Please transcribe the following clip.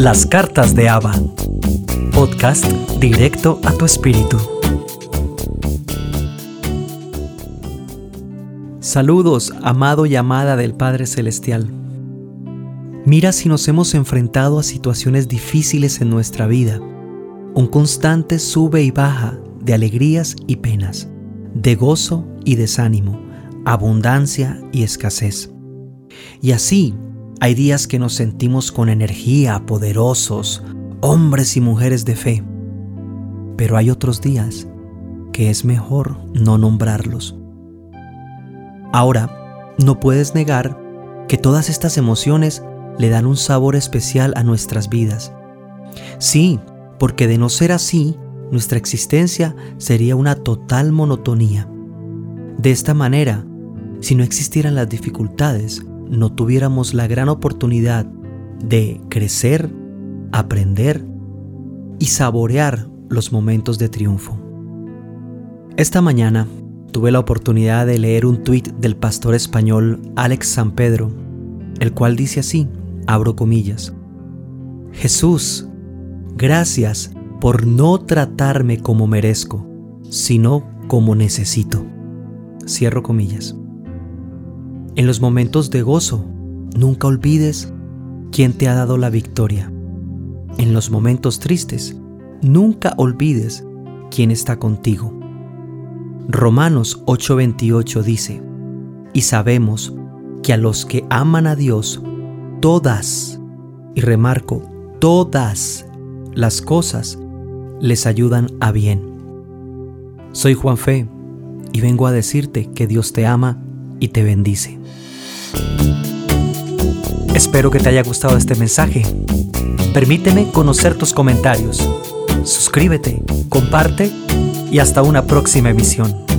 Las cartas de Ava. Podcast directo a tu espíritu. Saludos, amado y amada del Padre Celestial. Mira si nos hemos enfrentado a situaciones difíciles en nuestra vida. Un constante sube y baja de alegrías y penas, de gozo y desánimo, abundancia y escasez. Y así, hay días que nos sentimos con energía, poderosos, hombres y mujeres de fe. Pero hay otros días que es mejor no nombrarlos. Ahora, no puedes negar que todas estas emociones le dan un sabor especial a nuestras vidas. Sí, porque de no ser así, nuestra existencia sería una total monotonía. De esta manera, si no existieran las dificultades, no tuviéramos la gran oportunidad de crecer, aprender y saborear los momentos de triunfo. Esta mañana tuve la oportunidad de leer un tuit del pastor español Alex San Pedro, el cual dice así, abro comillas, Jesús, gracias por no tratarme como merezco, sino como necesito. Cierro comillas. En los momentos de gozo, nunca olvides quién te ha dado la victoria. En los momentos tristes, nunca olvides quién está contigo. Romanos 8:28 dice, y sabemos que a los que aman a Dios, todas, y remarco, todas las cosas les ayudan a bien. Soy Juan Fe y vengo a decirte que Dios te ama y te bendice. Espero que te haya gustado este mensaje. Permíteme conocer tus comentarios. Suscríbete, comparte y hasta una próxima emisión.